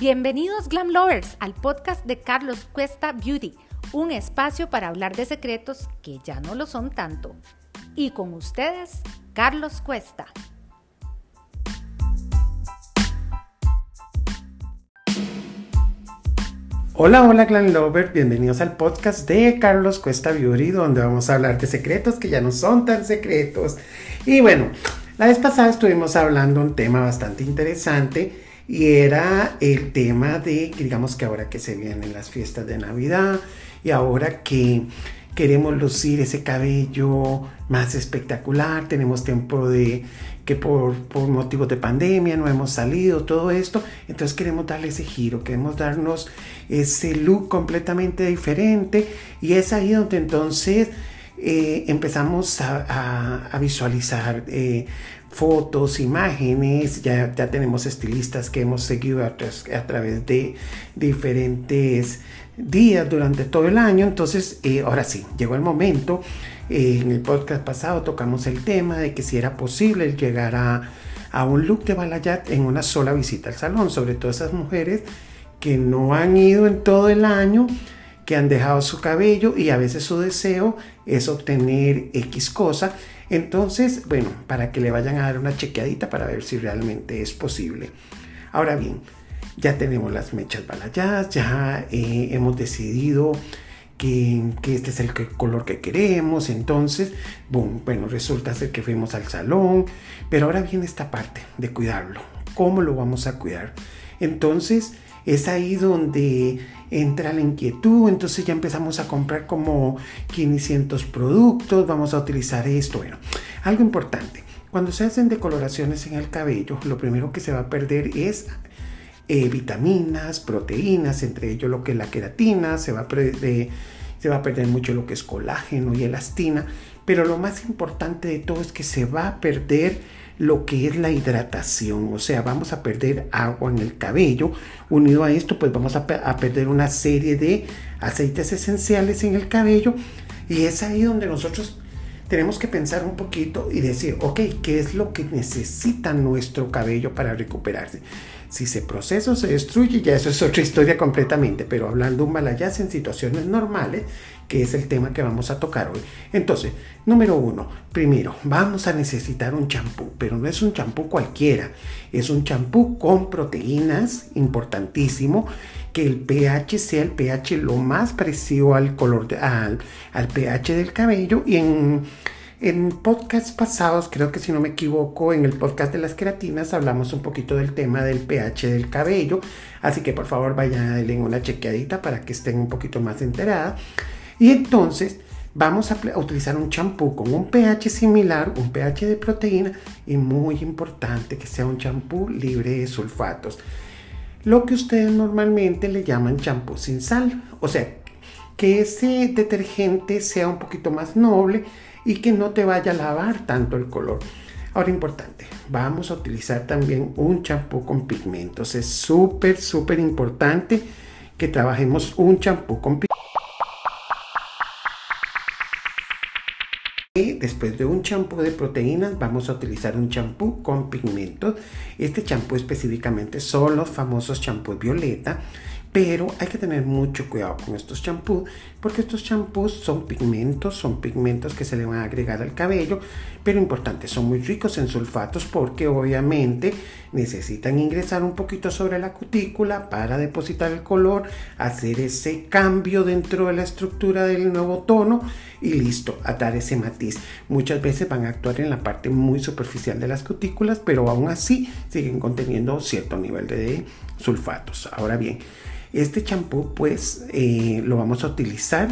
Bienvenidos Glam Lovers al podcast de Carlos Cuesta Beauty, un espacio para hablar de secretos que ya no lo son tanto. Y con ustedes, Carlos Cuesta. Hola, hola Glam Lover, bienvenidos al podcast de Carlos Cuesta Beauty, donde vamos a hablar de secretos que ya no son tan secretos. Y bueno, la vez pasada estuvimos hablando un tema bastante interesante y era el tema de, digamos que ahora que se vienen las fiestas de Navidad y ahora que queremos lucir ese cabello más espectacular, tenemos tiempo de que por, por motivos de pandemia no hemos salido, todo esto, entonces queremos darle ese giro, queremos darnos ese look completamente diferente y es ahí donde entonces eh, empezamos a, visualizar eh, fotos, imágenes, ya, ya tenemos estilistas que hemos seguido a, través de diferentes días durante todo el año, entonces eh, ahora sí, llegó el momento, en el podcast pasado tocamos el tema de que si era posible llegar a, a un look de balayat en una sola visita al salón, sobre todo esas mujeres que no han ido en todo el año, que han dejado su cabello y a veces su deseo es obtener X cosa. Entonces, bueno, para que le vayan a dar una chequeadita para ver si realmente es posible. Ahora bien, ya tenemos las mechas balayadas, ya eh, hemos decidido que, este es el color que queremos. Entonces, bueno, resulta ser que fuimos al salón, pero ahora viene esta parte de cuidarlo. ¿Cómo lo vamos a cuidar? Entonces, es ahí donde entra la inquietud, entonces ya empezamos a comprar como 500 productos, vamos a utilizar esto. Bueno, algo importante, cuando se hacen decoloraciones en el cabello, lo primero que se va a perder es eh, vitaminas, proteínas, entre ellos lo que es la queratina, se va, a se va a perder mucho lo que es colágeno y elastina, pero lo más importante de todo es que se va a perder lo que es la hidratación, o sea, vamos a perder agua en el cabello. Unido a esto, pues vamos a, perder una serie de aceites esenciales en el cabello y es ahí donde nosotros tenemos que pensar un poquito y decir, ok, ¿qué es lo que necesita nuestro cabello para recuperarse? Si ese proceso se destruye, ya eso es otra historia completamente, pero hablando un balayage en situaciones normales, que es el tema que vamos a tocar hoy. Entonces, número uno, primero, vamos a necesitar un champú, pero no es un champú cualquiera, es un champú con proteínas, importantísimo, que el pH sea el pH lo más parecido al color, al, al pH del cabello y en en podcasts pasados, creo que si no me equivoco, en el podcast de las queratinas hablamos un poquito del tema del pH del cabello, así que por favor vayan a darle una chequeadita para que estén un poquito más enteradas. Y entonces vamos a, utilizar un champú con un pH similar, un pH de proteína y muy importante que sea un champú libre de sulfatos. Lo que ustedes normalmente le llaman champú sin sal, o sea, que ese detergente sea un poquito más noble y que no te vaya a lavar tanto el color. Ahora importante, vamos a utilizar también un champú con pigmentos. Es súper, súper importante que trabajemos un champú con pigmentos. Y después de un champú de proteínas vamos a utilizar un champú con pigmentos. Este champú específicamente son los famosos champús violeta pero hay que tener mucho cuidado con estos champús porque estos champús son pigmentos, son pigmentos que se le van a agregar al cabello, pero importante, son muy ricos en sulfatos porque obviamente necesitan ingresar un poquito sobre la cutícula para depositar el color, hacer ese cambio dentro de la estructura del nuevo tono y listo, a dar ese matiz. Muchas veces van a actuar en la parte muy superficial de las cutículas, pero aún así siguen conteniendo cierto nivel de sulfatos. Ahora bien, este champú pues eh, lo vamos a utilizar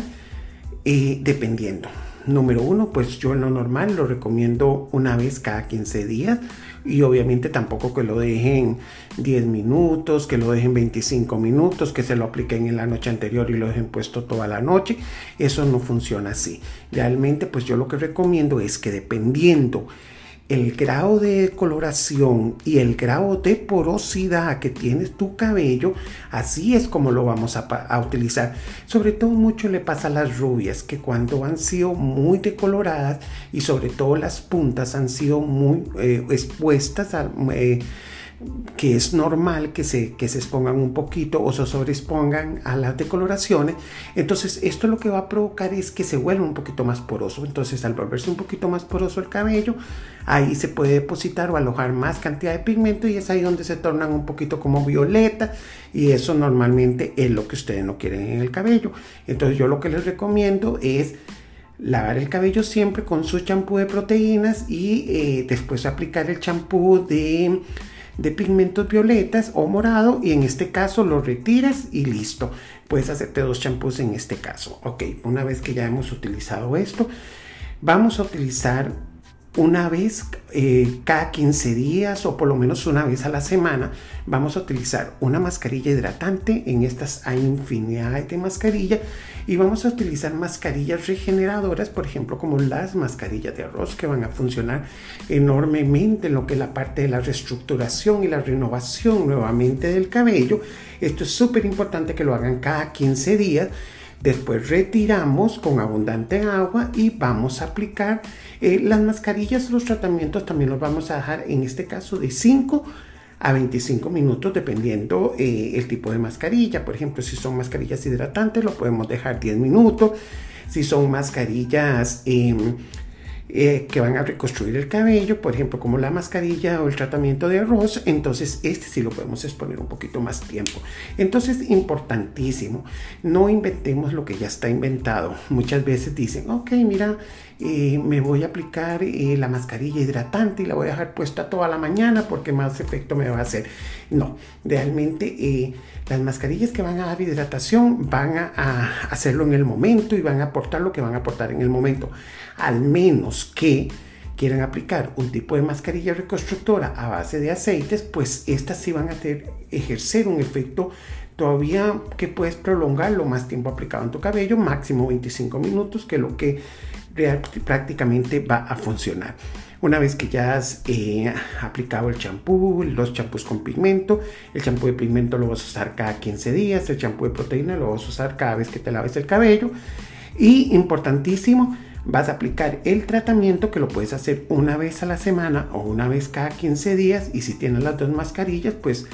eh, dependiendo. Número uno, pues yo en lo normal lo recomiendo una vez cada 15 días y obviamente tampoco que lo dejen 10 minutos, que lo dejen 25 minutos, que se lo apliquen en la noche anterior y lo dejen puesto toda la noche. Eso no funciona así. Realmente pues yo lo que recomiendo es que dependiendo el grado de coloración y el grado de porosidad que tiene tu cabello, así es como lo vamos a, utilizar. Sobre todo mucho le pasa a las rubias, que cuando han sido muy decoloradas y sobre todo las puntas han sido muy eh, expuestas a... que es normal que se, que se expongan un poquito o se sobreexpongan a las decoloraciones. Entonces esto lo que va a provocar es que se vuelva un poquito más poroso. Entonces al volverse un poquito más poroso el cabello, ahí se puede depositar o alojar más cantidad de pigmento y es ahí donde se tornan un poquito como violeta y eso normalmente es lo que ustedes no quieren en el cabello. Entonces yo lo que les recomiendo es lavar el cabello siempre con su champú de proteínas y eh, después aplicar el champú de de pigmentos violetas o morado y en este caso lo retiras y listo. Puedes hacerte dos champús en este caso. Ok, una vez que ya hemos utilizado esto, vamos a utilizar una vez eh, cada 15 días o por lo menos una vez a la semana vamos a utilizar una mascarilla hidratante. En estas hay infinidad de mascarillas y vamos a utilizar mascarillas regeneradoras por ejemplo como las mascarillas de arroz que van a funcionar enormemente en lo que es la parte de la reestructuración y la renovación nuevamente del cabello. Esto es súper importante que lo hagan cada 15 días Después retiramos con abundante agua y vamos a aplicar eh, las mascarillas, los tratamientos también los vamos a dejar en este caso de 5 a 25 minutos dependiendo eh, el tipo de mascarilla. Por ejemplo, si son mascarillas hidratantes lo podemos dejar 10 minutos. Si son mascarillas em, eh, que van a reconstruir el cabello, por ejemplo, como la mascarilla o el tratamiento de arroz, entonces este sí lo podemos exponer un poquito más tiempo. Entonces, importantísimo, no inventemos lo que ya está inventado. Muchas veces dicen, ok, mira, eh, me voy a aplicar eh, la mascarilla hidratante y la voy a dejar puesta toda la mañana porque más efecto me va a hacer. No, realmente las mascarillas que van a dar hidratación van a hacerlo en el momento y van a aportar lo que van a aportar en el momento al menos que quieran aplicar un tipo de mascarilla reconstructora a base de aceites, pues estas sí van a tener, ejercer un efecto todavía que puedes prolongarlo más tiempo aplicado en tu cabello, máximo 25 minutos, que lo que prácticamente va a funcionar. Una vez que ya has eh, aplicado el champú, los champús con pigmento, el champú de pigmento lo vas a usar cada 15 días, el champú de proteína lo vas a usar cada vez que te laves el cabello. Y importantísimo, vas a aplicar el tratamiento que lo puedes hacer una vez a la semana o una vez cada 15 días y si tienes las dos mascarillas pues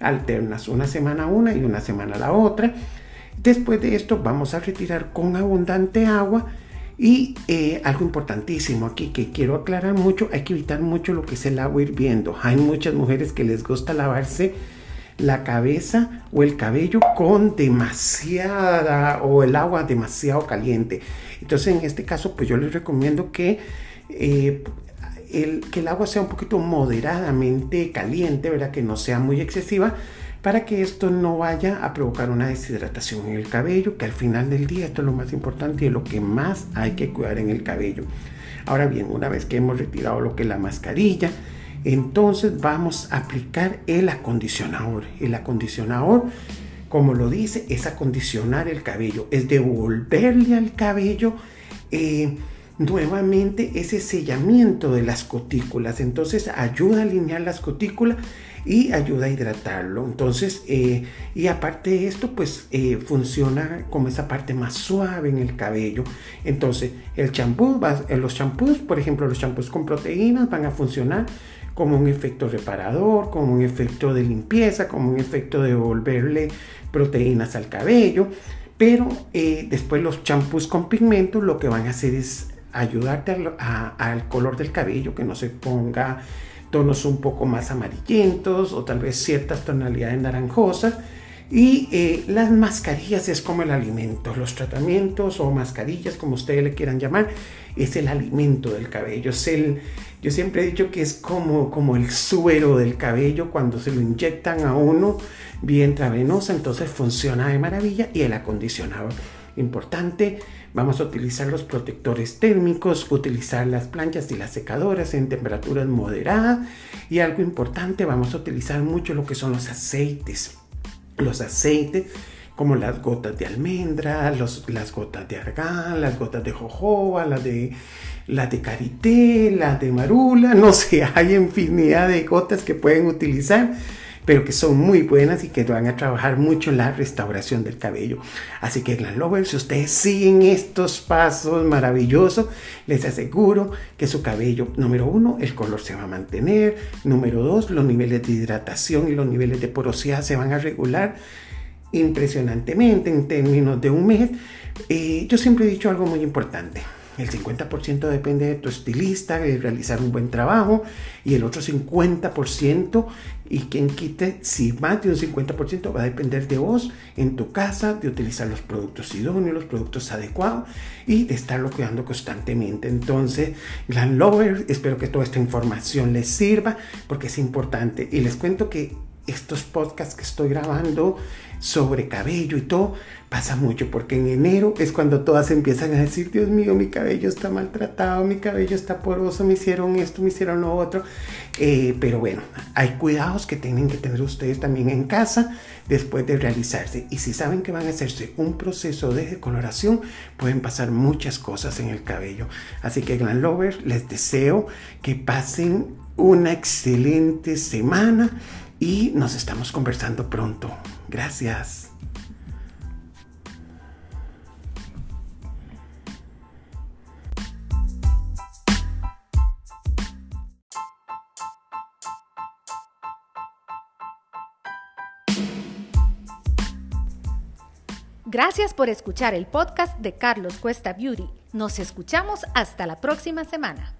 alternas una semana una y una semana la otra. Después de esto vamos a retirar con abundante agua y eh, algo importantísimo aquí que quiero aclarar mucho, hay que evitar mucho lo que es el agua hirviendo. Hay muchas mujeres que les gusta lavarse la cabeza o el cabello con demasiada o el agua demasiado caliente. Entonces en este caso pues yo les recomiendo que, eh, el, que el agua sea un poquito moderadamente caliente, ¿verdad? Que no sea muy excesiva para que esto no vaya a provocar una deshidratación en el cabello, que al final del día esto es lo más importante y lo que más hay que cuidar en el cabello. Ahora bien, una vez que hemos retirado lo que es la mascarilla, entonces vamos a aplicar el acondicionador. El acondicionador, como lo dice, es acondicionar el cabello, es devolverle al cabello eh, nuevamente ese sellamiento de las cutículas. Entonces ayuda a alinear las cutículas y ayuda a hidratarlo. Entonces, eh, y aparte de esto, pues eh, funciona como esa parte más suave en el cabello. Entonces, el champú, los champús, por ejemplo, los champús con proteínas van a funcionar como un efecto reparador, como un efecto de limpieza, como un efecto de devolverle proteínas al cabello. Pero eh, después los champús con pigmentos lo que van a hacer es ayudarte al color del cabello, que no se ponga tonos un poco más amarillentos o tal vez ciertas tonalidades naranjosas. Y eh, las mascarillas es como el alimento, los tratamientos o mascarillas, como ustedes le quieran llamar, es el alimento del cabello. Es el, yo siempre he dicho que es como, como el suero del cabello cuando se lo inyectan a uno vía intravenosa, entonces funciona de maravilla y el acondicionador. Importante, vamos a utilizar los protectores térmicos, utilizar las planchas y las secadoras en temperaturas moderadas. Y algo importante, vamos a utilizar mucho lo que son los aceites. Los aceites como las gotas de almendra, las gotas de argán, las gotas de jojoba, las de, las de karité, las de marula, no sé, hay infinidad de gotas que pueden utilizar pero que son muy buenas y que van a trabajar mucho la restauración del cabello. Así que Glam Lovers, si ustedes siguen estos pasos maravillosos, les aseguro que su cabello, número uno, el color se va a mantener, número dos, los niveles de hidratación y los niveles de porosidad se van a regular impresionantemente en términos de un mes. Eh, yo siempre he dicho algo muy importante. El 50% depende de tu estilista, de realizar un buen trabajo, y el otro 50%, y quien quite, si más de un 50% va a depender de vos en tu casa, de utilizar los productos idóneos, los productos adecuados y de estarlo cuidando constantemente. Entonces, Glam Lover, espero que toda esta información les sirva porque es importante. Y les cuento que estos podcasts que estoy grabando sobre cabello y todo, pasa mucho porque en enero es cuando todas empiezan a decir, Dios mío, mi cabello está maltratado, mi cabello está poroso, me hicieron esto, me hicieron lo otro. Eh, pero bueno, hay cuidados que tienen que tener ustedes también en casa después de realizarse. Y si saben que van a hacerse un proceso de decoloración, pueden pasar muchas cosas en el cabello. Así que Glam Lover, les deseo que pasen una excelente semana y nos estamos conversando pronto. Gracias. Gracias por escuchar el podcast de Carlos Cuesta Beauty. Nos escuchamos hasta la próxima semana.